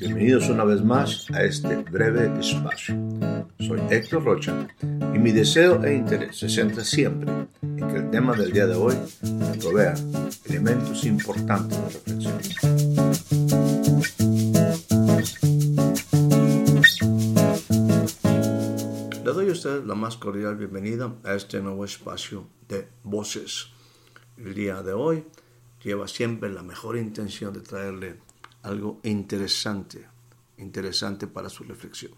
Bienvenidos una vez más a este breve espacio. Soy Héctor Rocha y mi deseo e interés se centra siempre en que el tema del día de hoy me provea elementos importantes de reflexión. Le doy a usted la más cordial bienvenida a este nuevo espacio de voces. El día de hoy lleva siempre la mejor intención de traerle algo interesante, interesante para su reflexión.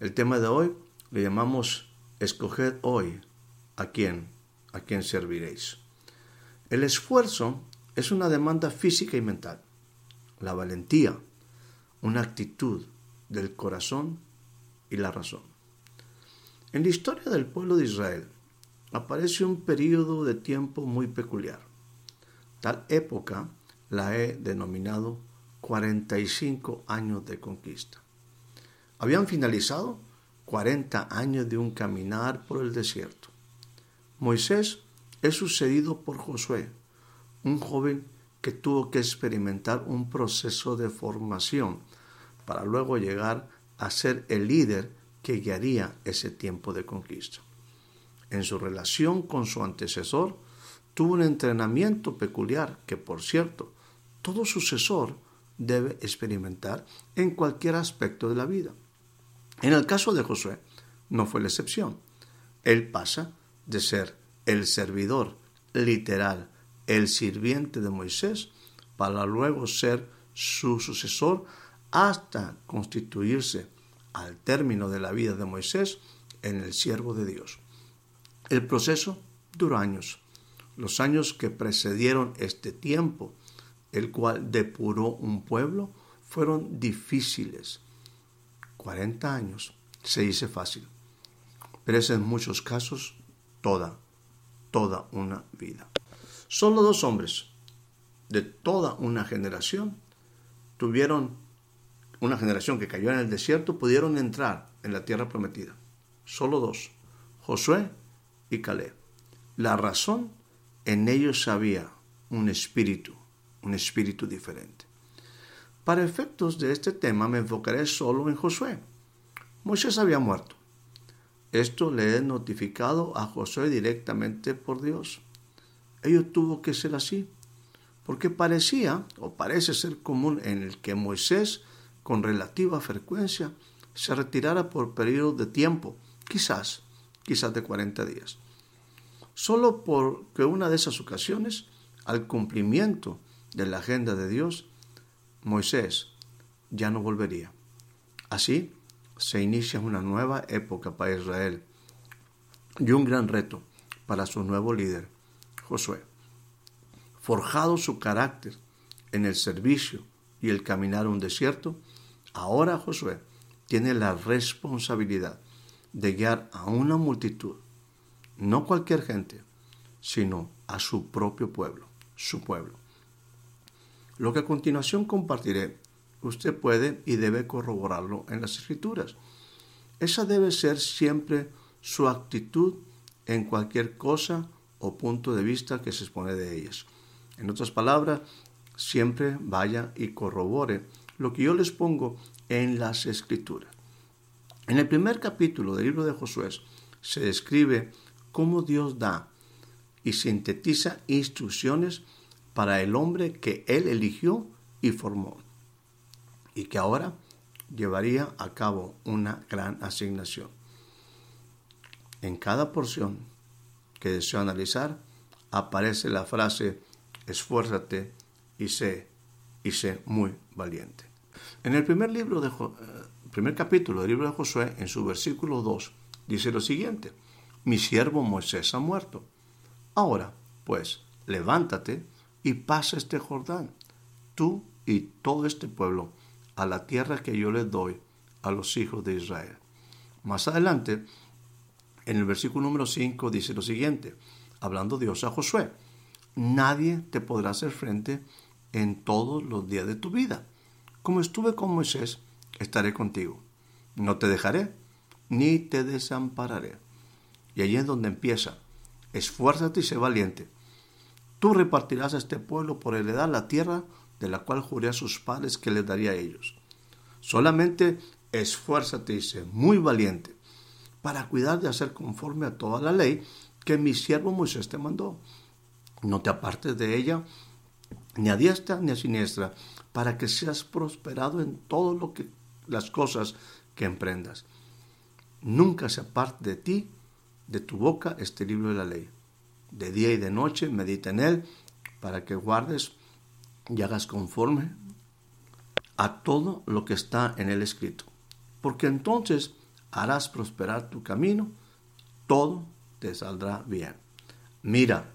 El tema de hoy le llamamos escoged hoy a quién, a quién serviréis. El esfuerzo es una demanda física y mental. La valentía, una actitud del corazón y la razón. En la historia del pueblo de Israel aparece un periodo de tiempo muy peculiar. Tal época la he denominado 45 años de conquista. Habían finalizado 40 años de un caminar por el desierto. Moisés es sucedido por Josué, un joven que tuvo que experimentar un proceso de formación para luego llegar a ser el líder que guiaría ese tiempo de conquista. En su relación con su antecesor, tuvo un entrenamiento peculiar que, por cierto, todo sucesor debe experimentar en cualquier aspecto de la vida. En el caso de Josué, no fue la excepción. Él pasa de ser el servidor literal, el sirviente de Moisés, para luego ser su sucesor hasta constituirse al término de la vida de Moisés en el siervo de Dios. El proceso duró años, los años que precedieron este tiempo el cual depuró un pueblo, fueron difíciles. 40 años se dice fácil, pero es en muchos casos toda, toda una vida. Solo dos hombres de toda una generación tuvieron, una generación que cayó en el desierto, pudieron entrar en la tierra prometida. Solo dos, Josué y Caleb. La razón, en ellos había un espíritu un espíritu diferente. Para efectos de este tema me enfocaré solo en Josué. Moisés había muerto. Esto le he notificado a Josué directamente por Dios. Ello tuvo que ser así, porque parecía o parece ser común en el que Moisés con relativa frecuencia se retirara por periodos de tiempo, quizás, quizás de 40 días. Solo porque una de esas ocasiones, al cumplimiento de la agenda de Dios, Moisés ya no volvería. Así se inicia una nueva época para Israel y un gran reto para su nuevo líder, Josué. Forjado su carácter en el servicio y el caminar un desierto, ahora Josué tiene la responsabilidad de guiar a una multitud, no cualquier gente, sino a su propio pueblo, su pueblo. Lo que a continuación compartiré, usted puede y debe corroborarlo en las escrituras. Esa debe ser siempre su actitud en cualquier cosa o punto de vista que se expone de ellas. En otras palabras, siempre vaya y corrobore lo que yo les pongo en las escrituras. En el primer capítulo del libro de Josué se describe cómo Dios da y sintetiza instrucciones para el hombre que él eligió y formó, y que ahora llevaría a cabo una gran asignación. En cada porción que deseo analizar aparece la frase esfuérzate y sé y sé muy valiente. En el primer libro de eh, primer capítulo del libro de Josué, en su versículo 2, dice lo siguiente: Mi siervo Moisés ha muerto. Ahora, pues, levántate y pasa este Jordán, tú y todo este pueblo, a la tierra que yo les doy a los hijos de Israel. Más adelante, en el versículo número 5 dice lo siguiente, hablando Dios a Josué, nadie te podrá hacer frente en todos los días de tu vida. Como estuve con Moisés, estaré contigo. No te dejaré, ni te desampararé. Y allí es donde empieza. Esfuérzate y sé valiente Tú repartirás a este pueblo por heredad la tierra de la cual juré a sus padres que les daría a ellos. Solamente esfuérzate, dice, muy valiente, para cuidar de hacer conforme a toda la ley que mi siervo Moisés te mandó. No te apartes de ella, ni a diestra ni a siniestra, para que seas prosperado en todo lo las cosas que emprendas. Nunca se aparte de ti, de tu boca, este libro de la ley. De día y de noche medita en él, para que guardes y hagas conforme a todo lo que está en el escrito. Porque entonces harás prosperar tu camino, todo te saldrá bien. Mira,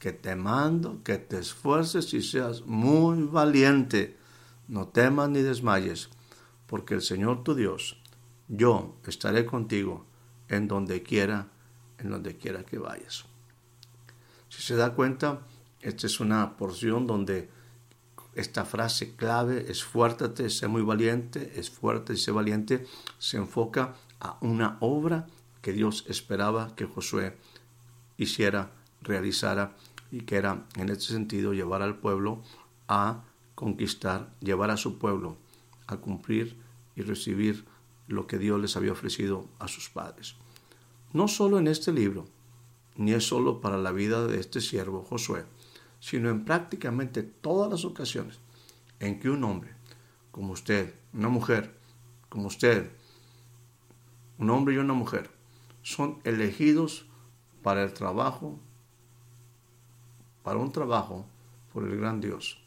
que te mando que te esfuerces y seas muy valiente. No temas ni desmayes, porque el Señor tu Dios, yo estaré contigo en donde quiera, en donde quiera que vayas. Si se da cuenta, esta es una porción donde esta frase clave, esfuérzate, sé muy valiente, esfuérzate y sé valiente, se enfoca a una obra que Dios esperaba que Josué hiciera, realizara y que era en este sentido llevar al pueblo a conquistar, llevar a su pueblo a cumplir y recibir lo que Dios les había ofrecido a sus padres. No solo en este libro, ni es solo para la vida de este siervo Josué, sino en prácticamente todas las ocasiones en que un hombre, como usted, una mujer, como usted, un hombre y una mujer, son elegidos para el trabajo, para un trabajo por el gran Dios.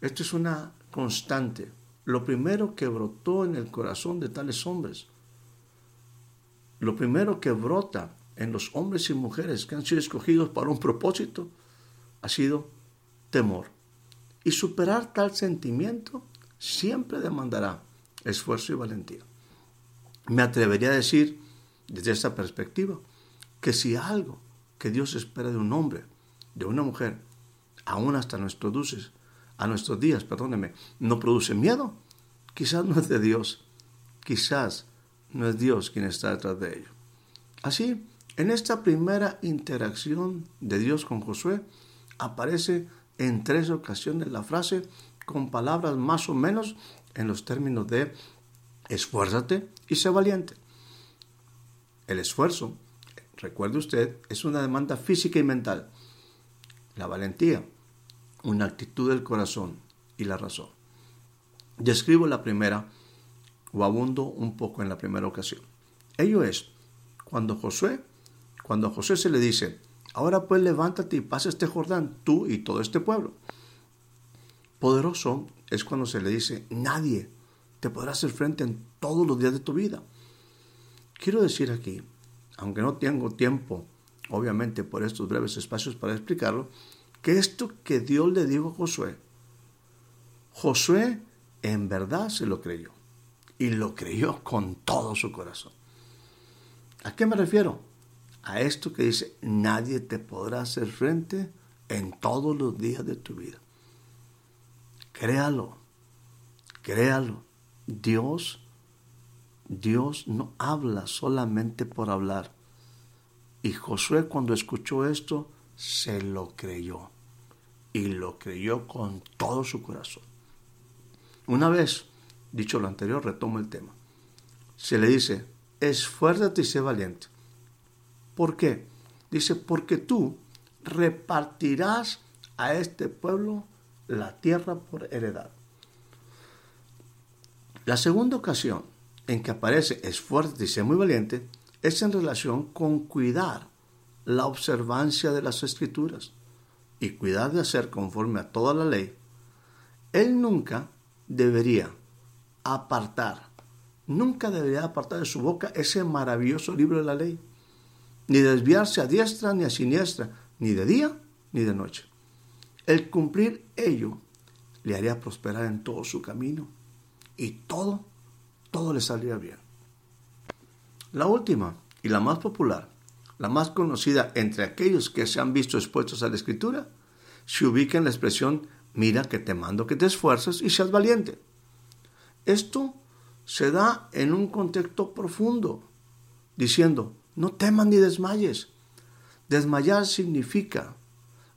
Esto es una constante. Lo primero que brotó en el corazón de tales hombres, lo primero que brota en los hombres y mujeres que han sido escogidos para un propósito, ha sido temor. Y superar tal sentimiento siempre demandará esfuerzo y valentía. Me atrevería a decir, desde esta perspectiva, que si algo que Dios espera de un hombre, de una mujer, aún hasta nuestros dulces, a nuestros días, perdóneme, no produce miedo, quizás no es de Dios, quizás no es Dios quien está detrás de ello. Así, en esta primera interacción de Dios con Josué, aparece en tres ocasiones la frase con palabras más o menos en los términos de esfuérzate y sé valiente. El esfuerzo, recuerde usted, es una demanda física y mental. La valentía, una actitud del corazón y la razón. Describo la primera o abundo un poco en la primera ocasión. Ello es cuando Josué, cuando a José se le dice, Ahora pues levántate y pasa este Jordán, tú y todo este pueblo. Poderoso es cuando se le dice, nadie te podrá hacer frente en todos los días de tu vida. Quiero decir aquí, aunque no tengo tiempo, obviamente por estos breves espacios para explicarlo, que esto que Dios le dijo a Josué, Josué en verdad se lo creyó y lo creyó con todo su corazón. ¿A qué me refiero? a esto que dice, nadie te podrá hacer frente en todos los días de tu vida. Créalo, créalo. Dios, Dios no habla solamente por hablar. Y Josué cuando escuchó esto, se lo creyó. Y lo creyó con todo su corazón. Una vez, dicho lo anterior, retomo el tema. Se le dice, esfuérzate y sé valiente. ¿Por qué? Dice, porque tú repartirás a este pueblo la tierra por heredad. La segunda ocasión en que aparece es fuerte y sea muy valiente es en relación con cuidar la observancia de las escrituras y cuidar de hacer conforme a toda la ley. Él nunca debería apartar, nunca debería apartar de su boca ese maravilloso libro de la ley ni desviarse a diestra ni a siniestra, ni de día ni de noche. El cumplir ello le haría prosperar en todo su camino y todo, todo le saldría bien. La última y la más popular, la más conocida entre aquellos que se han visto expuestos a la escritura, se ubica en la expresión mira que te mando que te esfuerces y seas valiente. Esto se da en un contexto profundo, diciendo, no temas ni desmayes. Desmayar significa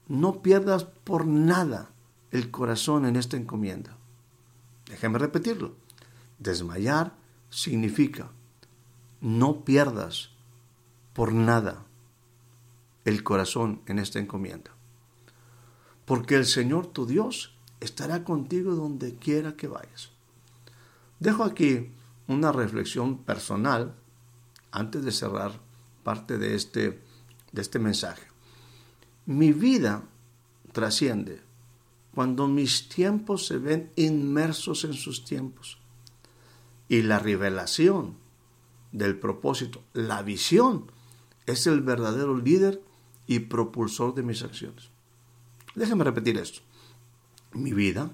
no pierdas por nada el corazón en esta encomienda. Déjeme repetirlo. Desmayar significa no pierdas por nada el corazón en esta encomienda. Porque el Señor tu Dios estará contigo donde quiera que vayas. Dejo aquí una reflexión personal antes de cerrar parte de este, de este mensaje. Mi vida trasciende cuando mis tiempos se ven inmersos en sus tiempos. Y la revelación del propósito, la visión, es el verdadero líder y propulsor de mis acciones. Déjeme repetir esto. Mi vida,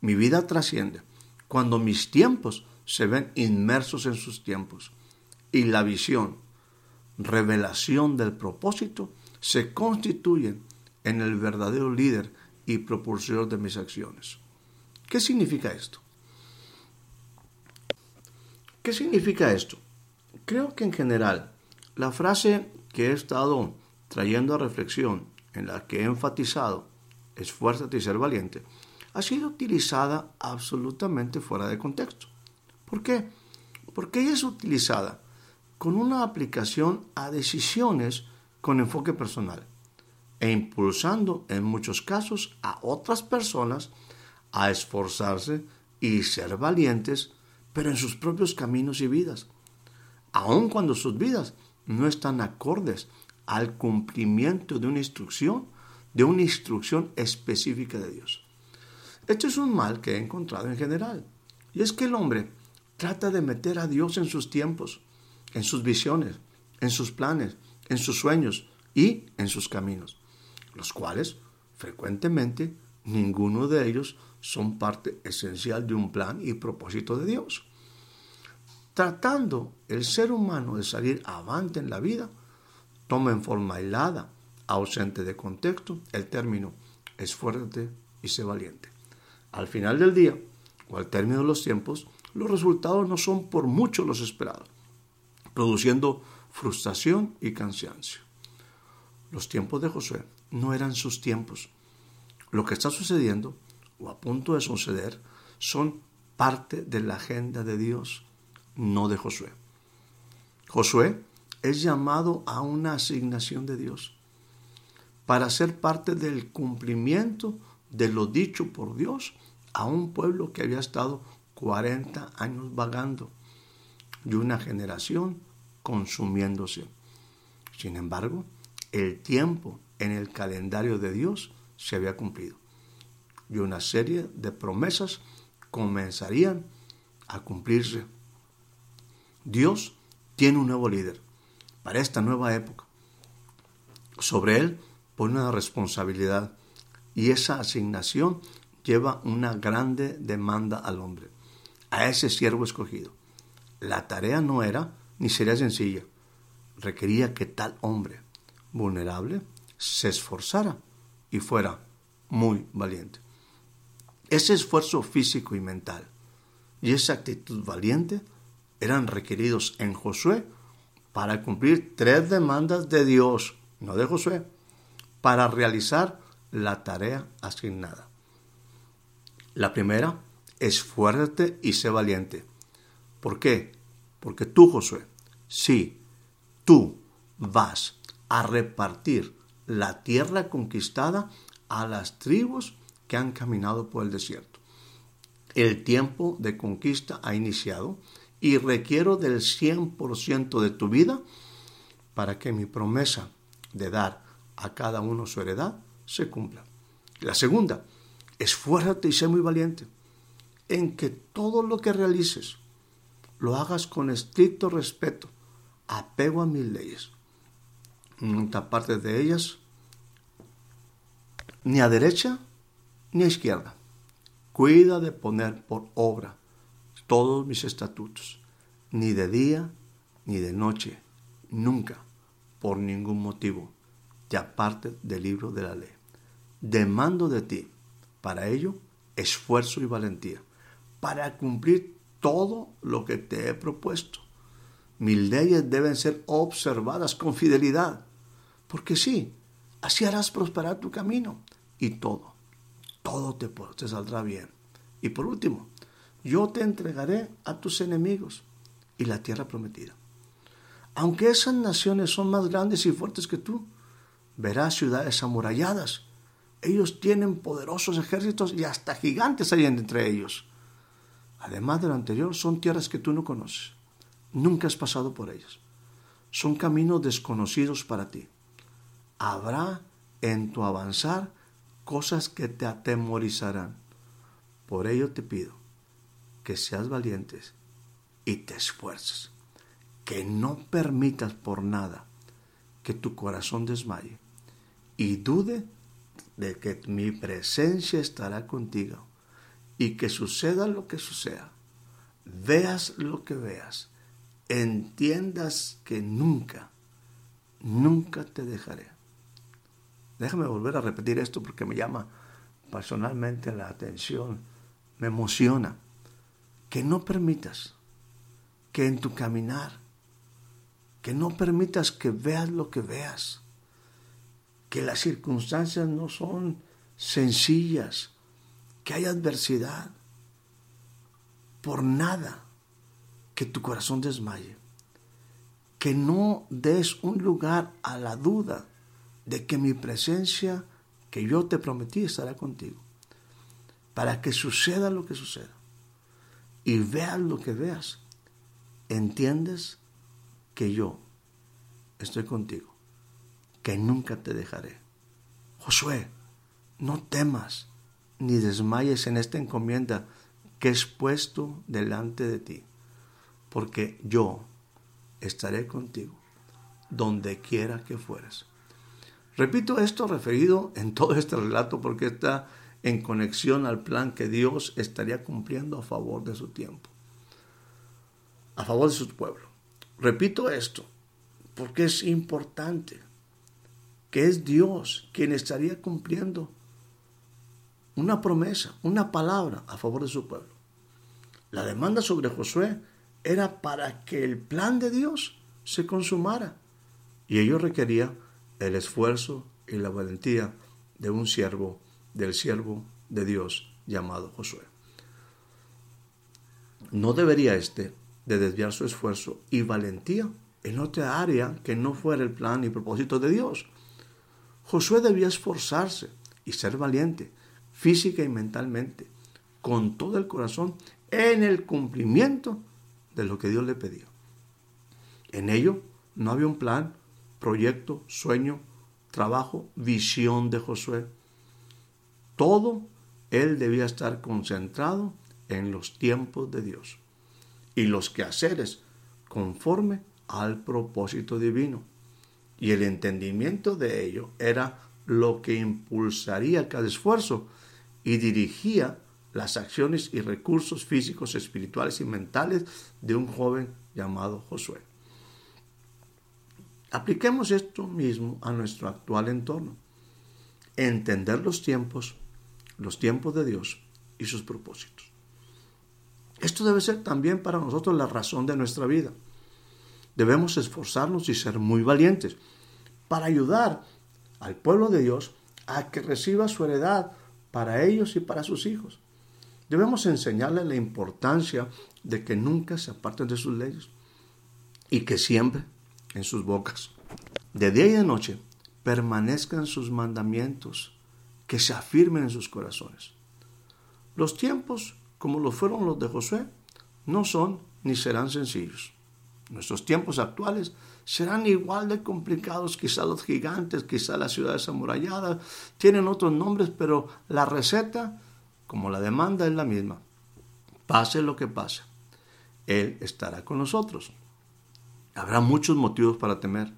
mi vida trasciende cuando mis tiempos se ven inmersos en sus tiempos y la visión, revelación del propósito, se constituyen en el verdadero líder y propulsor de mis acciones. ¿Qué significa esto? ¿Qué significa esto? Creo que en general la frase que he estado trayendo a reflexión, en la que he enfatizado esfuérzate y ser valiente, ha sido utilizada absolutamente fuera de contexto. ¿Por qué? Porque ella es utilizada con una aplicación a decisiones con enfoque personal e impulsando en muchos casos a otras personas a esforzarse y ser valientes, pero en sus propios caminos y vidas, aun cuando sus vidas no están acordes al cumplimiento de una instrucción, de una instrucción específica de Dios. Esto es un mal que he encontrado en general, y es que el hombre trata de meter a Dios en sus tiempos, en sus visiones, en sus planes, en sus sueños y en sus caminos los cuales frecuentemente ninguno de ellos son parte esencial de un plan y propósito de Dios. Tratando el ser humano de salir avante en la vida, toma en forma helada, ausente de contexto, el término es fuerte y sé valiente. Al final del día, o al término de los tiempos, los resultados no son por mucho los esperados, produciendo frustración y cansancio. Los tiempos de Josué no eran sus tiempos. Lo que está sucediendo o a punto de suceder son parte de la agenda de Dios, no de Josué. Josué es llamado a una asignación de Dios para ser parte del cumplimiento de lo dicho por Dios a un pueblo que había estado 40 años vagando y una generación consumiéndose. Sin embargo, el tiempo en el calendario de Dios se había cumplido. Y una serie de promesas comenzarían a cumplirse. Dios tiene un nuevo líder para esta nueva época. Sobre él pone una responsabilidad y esa asignación lleva una grande demanda al hombre, a ese siervo escogido. La tarea no era ni sería sencilla. Requería que tal hombre, vulnerable, se esforzara y fuera muy valiente. Ese esfuerzo físico y mental y esa actitud valiente eran requeridos en Josué para cumplir tres demandas de Dios, no de Josué, para realizar la tarea asignada. La primera, esfuérzate y sé valiente. ¿Por qué? Porque tú, Josué, sí, tú vas a repartir la tierra conquistada a las tribus que han caminado por el desierto. El tiempo de conquista ha iniciado y requiero del 100% de tu vida para que mi promesa de dar a cada uno su heredad se cumpla. La segunda, esfuérzate y sé muy valiente en que todo lo que realices lo hagas con estricto respeto, apego a mis leyes otra parte de ellas, ni a derecha ni a izquierda. Cuida de poner por obra todos mis estatutos, ni de día ni de noche, nunca, por ningún motivo, ya aparte del libro de la ley. Demando de ti, para ello, esfuerzo y valentía, para cumplir todo lo que te he propuesto. Mis leyes deben ser observadas con fidelidad porque sí, así harás prosperar tu camino y todo, todo te, te saldrá bien. Y por último, yo te entregaré a tus enemigos y la tierra prometida. Aunque esas naciones son más grandes y fuertes que tú, verás ciudades amuralladas. Ellos tienen poderosos ejércitos y hasta gigantes hay entre ellos. Además de lo anterior, son tierras que tú no conoces. Nunca has pasado por ellas. Son caminos desconocidos para ti. Habrá en tu avanzar cosas que te atemorizarán. Por ello te pido que seas valientes y te esfuerces, que no permitas por nada que tu corazón desmaye y dude de que mi presencia estará contigo y que suceda lo que suceda, veas lo que veas, entiendas que nunca, nunca te dejaré. Déjame volver a repetir esto porque me llama personalmente la atención, me emociona. Que no permitas que en tu caminar, que no permitas que veas lo que veas, que las circunstancias no son sencillas, que hay adversidad, por nada que tu corazón desmaye, que no des un lugar a la duda de que mi presencia que yo te prometí estará contigo, para que suceda lo que suceda. Y veas lo que veas, entiendes que yo estoy contigo, que nunca te dejaré. Josué, no temas ni desmayes en esta encomienda que es puesto delante de ti, porque yo estaré contigo donde quiera que fueres. Repito esto referido en todo este relato porque está en conexión al plan que Dios estaría cumpliendo a favor de su tiempo, a favor de su pueblo. Repito esto porque es importante que es Dios quien estaría cumpliendo una promesa, una palabra a favor de su pueblo. La demanda sobre Josué era para que el plan de Dios se consumara y ello requería el esfuerzo y la valentía de un siervo, del siervo de Dios llamado Josué. No debería éste de desviar su esfuerzo y valentía en otra área que no fuera el plan y propósito de Dios. Josué debía esforzarse y ser valiente, física y mentalmente, con todo el corazón, en el cumplimiento de lo que Dios le pedía. En ello no había un plan proyecto, sueño, trabajo, visión de Josué. Todo él debía estar concentrado en los tiempos de Dios y los quehaceres conforme al propósito divino. Y el entendimiento de ello era lo que impulsaría cada esfuerzo y dirigía las acciones y recursos físicos, espirituales y mentales de un joven llamado Josué. Apliquemos esto mismo a nuestro actual entorno. Entender los tiempos, los tiempos de Dios y sus propósitos. Esto debe ser también para nosotros la razón de nuestra vida. Debemos esforzarnos y ser muy valientes para ayudar al pueblo de Dios a que reciba su heredad para ellos y para sus hijos. Debemos enseñarles la importancia de que nunca se aparten de sus leyes y que siempre en sus bocas. De día y de noche permanezcan sus mandamientos, que se afirmen en sus corazones. Los tiempos, como lo fueron los de Josué, no son ni serán sencillos. Nuestros tiempos actuales serán igual de complicados, quizá los gigantes, quizá las ciudades amuralladas, tienen otros nombres, pero la receta, como la demanda, es la misma. Pase lo que pase, Él estará con nosotros. Habrá muchos motivos para temer,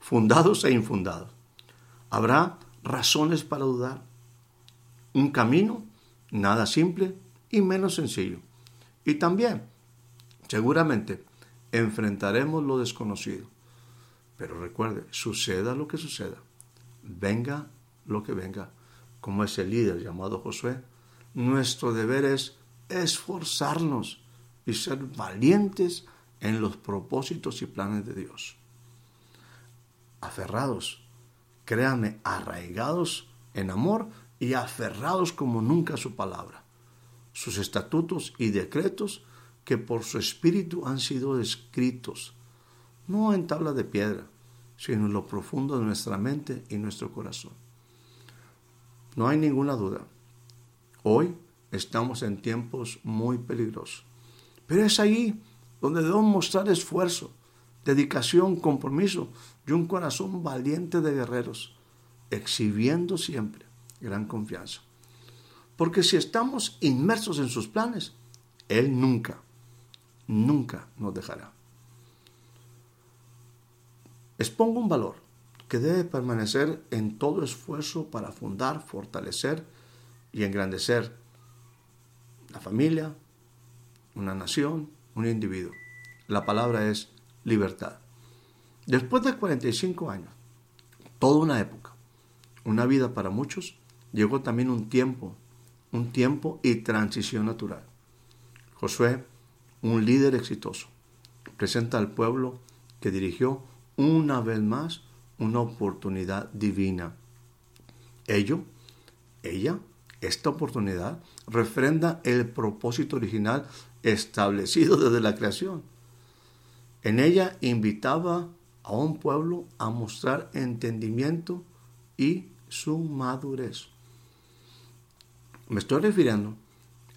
fundados e infundados. Habrá razones para dudar. Un camino nada simple y menos sencillo. Y también, seguramente, enfrentaremos lo desconocido. Pero recuerde, suceda lo que suceda, venga lo que venga, como ese líder llamado Josué, nuestro deber es esforzarnos y ser valientes en los propósitos y planes de Dios. Aferrados, créanme, arraigados en amor y aferrados como nunca a su palabra, sus estatutos y decretos que por su espíritu han sido escritos, no en tabla de piedra, sino en lo profundo de nuestra mente y nuestro corazón. No hay ninguna duda. Hoy estamos en tiempos muy peligrosos. Pero es ahí donde debemos mostrar esfuerzo, dedicación, compromiso y un corazón valiente de guerreros, exhibiendo siempre gran confianza. Porque si estamos inmersos en sus planes, Él nunca, nunca nos dejará. Expongo un valor que debe permanecer en todo esfuerzo para fundar, fortalecer y engrandecer la familia, una nación, un individuo. La palabra es libertad. Después de 45 años, toda una época, una vida para muchos, llegó también un tiempo, un tiempo y transición natural. Josué, un líder exitoso, presenta al pueblo que dirigió una vez más una oportunidad divina. Ello, ella, esta oportunidad refrenda el propósito original establecido desde la creación. En ella invitaba a un pueblo a mostrar entendimiento y su madurez. Me estoy refiriendo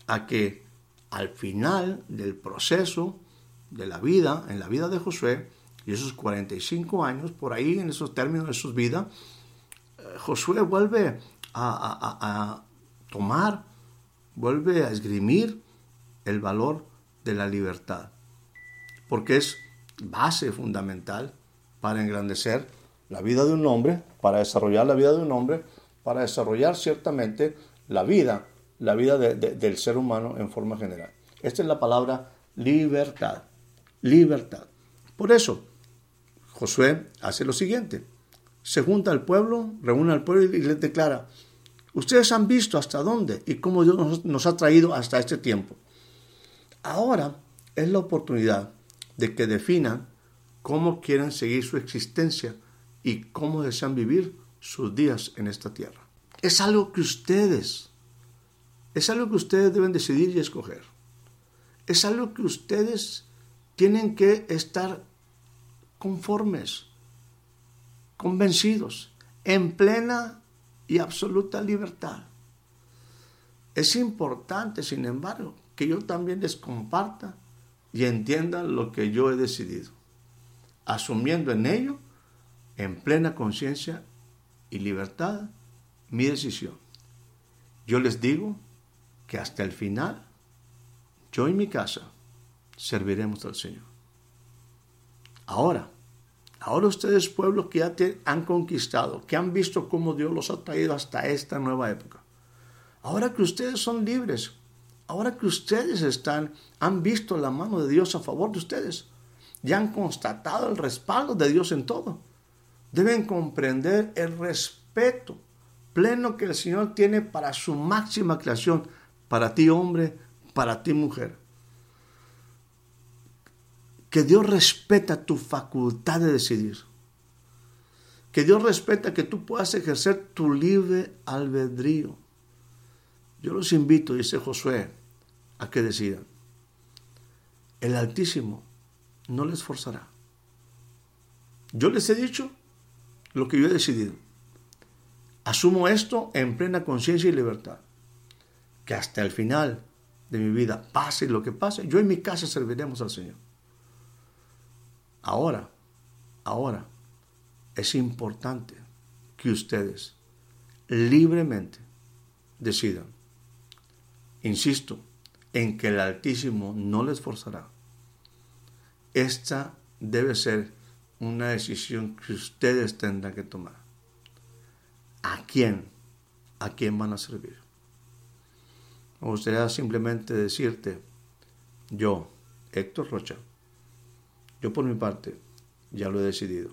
a que al final del proceso de la vida, en la vida de Josué, y esos 45 años, por ahí en esos términos de su vida, eh, Josué vuelve a, tomar, vuelve a esgrimir el valor de la libertad, porque es base fundamental para engrandecer la vida de un hombre, para desarrollar la vida de un hombre, para desarrollar ciertamente la vida, la vida del ser humano en forma general. Esta es la palabra libertad, libertad. Por eso, Josué hace lo siguiente. Se junta al pueblo, reúne al pueblo y les declara, ustedes han visto hasta dónde y cómo Dios nos, ha traído hasta este tiempo. Ahora es la oportunidad de que definan cómo quieren seguir su existencia y cómo desean vivir sus días en esta tierra. Es algo que ustedes, es algo que ustedes deben decidir y escoger. Es algo que ustedes tienen que estar conformes, convencidos, en plena y absoluta libertad. Es importante, sin embargo, que yo también les comparta y entiendan lo que yo he decidido, asumiendo en ello, en plena conciencia y libertad, mi decisión. Yo les digo que hasta el final, yo y mi casa serviremos al Señor. Ahora, ahora ustedes pueblos que ya te han conquistado, que han visto cómo Dios los ha traído hasta esta nueva época. Ahora que ustedes son libres, ahora que ustedes están, han visto la mano de Dios a favor de ustedes, ya han constatado el respaldo de Dios en todo. Deben comprender el respeto pleno que el Señor tiene para su máxima creación, para ti hombre, para ti mujer que Dios respeta tu facultad de decidir. Que Dios respeta que tú puedas ejercer tu libre albedrío. Yo los invito, dice Josué, a que decidan. El Altísimo no les forzará. Yo les he dicho lo que yo he decidido. Asumo esto en plena conciencia y libertad. Que hasta el final de mi vida, pase lo que pase, yo en mi casa serviremos al Señor. Ahora, ahora, es importante que ustedes libremente decidan. Insisto en que el Altísimo no les forzará. Esta debe ser una decisión que ustedes tendrán que tomar. ¿A quién? ¿A quién van a servir? Me gustaría simplemente decirte, yo, Héctor Rocha, yo por mi parte ya lo he decidido.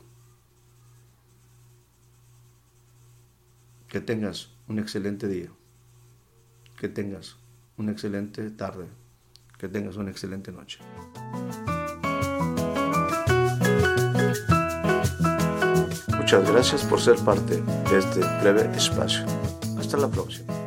Que tengas un excelente día. Que tengas una excelente tarde. Que tengas una excelente noche. Muchas gracias por ser parte de este breve espacio. Hasta la próxima.